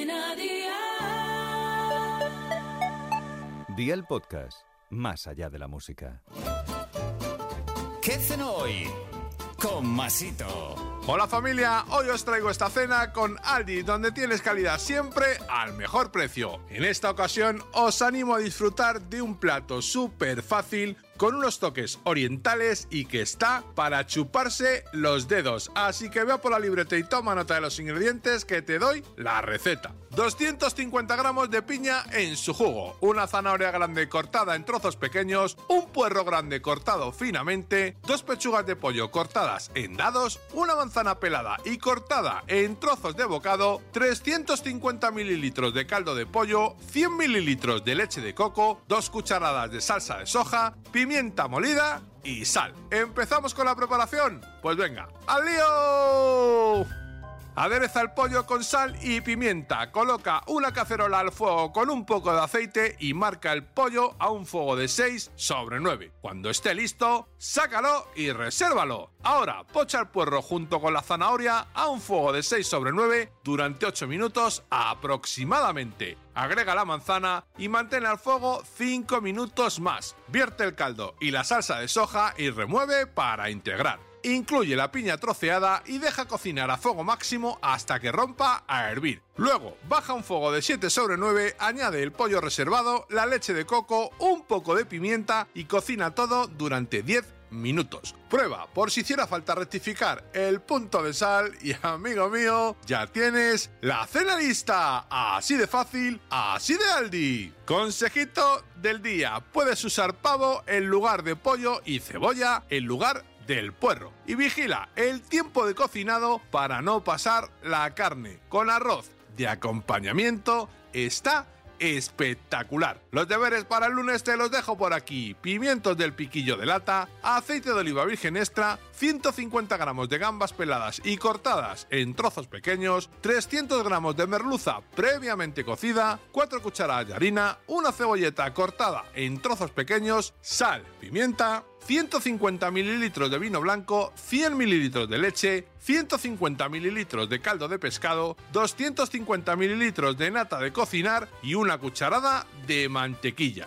Cadena Dial. Día el podcast, más allá de la música. ¿Qué cenó hoy? Con Masito. Hola familia, hoy os traigo esta cena con Aldi, donde tienes calidad siempre al mejor precio. En esta ocasión os animo a disfrutar de un plato súper fácil con unos toques orientales y que está para chuparse los dedos. Así que vea por la libreta y toma nota de los ingredientes que te doy la receta. 250 gramos de piña en su jugo, una zanahoria grande cortada en trozos pequeños, un puerro grande cortado finamente, dos pechugas de pollo cortadas en dados, una manzana pelada y cortada en trozos de bocado, 350 mililitros de caldo de pollo, 100 mililitros de leche de coco, dos cucharadas de salsa de soja, pimienta molida y sal. ¿Empezamos con la preparación? Pues venga, ¡al lío! Adereza el pollo con sal y pimienta. Coloca una cacerola al fuego con un poco de aceite y marca el pollo a un fuego de 6 sobre 9. Cuando esté listo, sácalo y resérvalo. Ahora, pocha el puerro junto con la zanahoria a un fuego de 6 sobre 9 durante 8 minutos aproximadamente. Agrega la manzana y mantén al fuego 5 minutos más. Vierte el caldo y la salsa de soja y remueve para integrar. Incluye la piña troceada y deja cocinar a fuego máximo hasta que rompa a hervir. Luego, baja un fuego de 7 sobre 9, añade el pollo reservado, la leche de coco, un poco de pimienta y cocina todo durante 10 minutos. Prueba por si hiciera falta rectificar el punto de sal y amigo mío, ya tienes la cena lista. Así de fácil, así de Aldi. Consejito del día, puedes usar pavo en lugar de pollo y cebolla en lugar del puerro. Y vigila el tiempo de cocinado para no pasar la carne. Con arroz de acompañamiento está espectacular. Los deberes para el lunes te los dejo por aquí. Pimientos del piquillo de lata, aceite de oliva virgen extra, 150 gramos de gambas peladas y cortadas en trozos pequeños, 300 gramos de merluza previamente cocida, 4 cucharadas de harina, una cebolleta cortada en trozos pequeños, sal, pimienta, 150 mililitros de vino blanco, 100 mililitros de leche, 150 mililitros de caldo de pescado, 250 mililitros de nata de cocinar y una cucharada de mantequilla.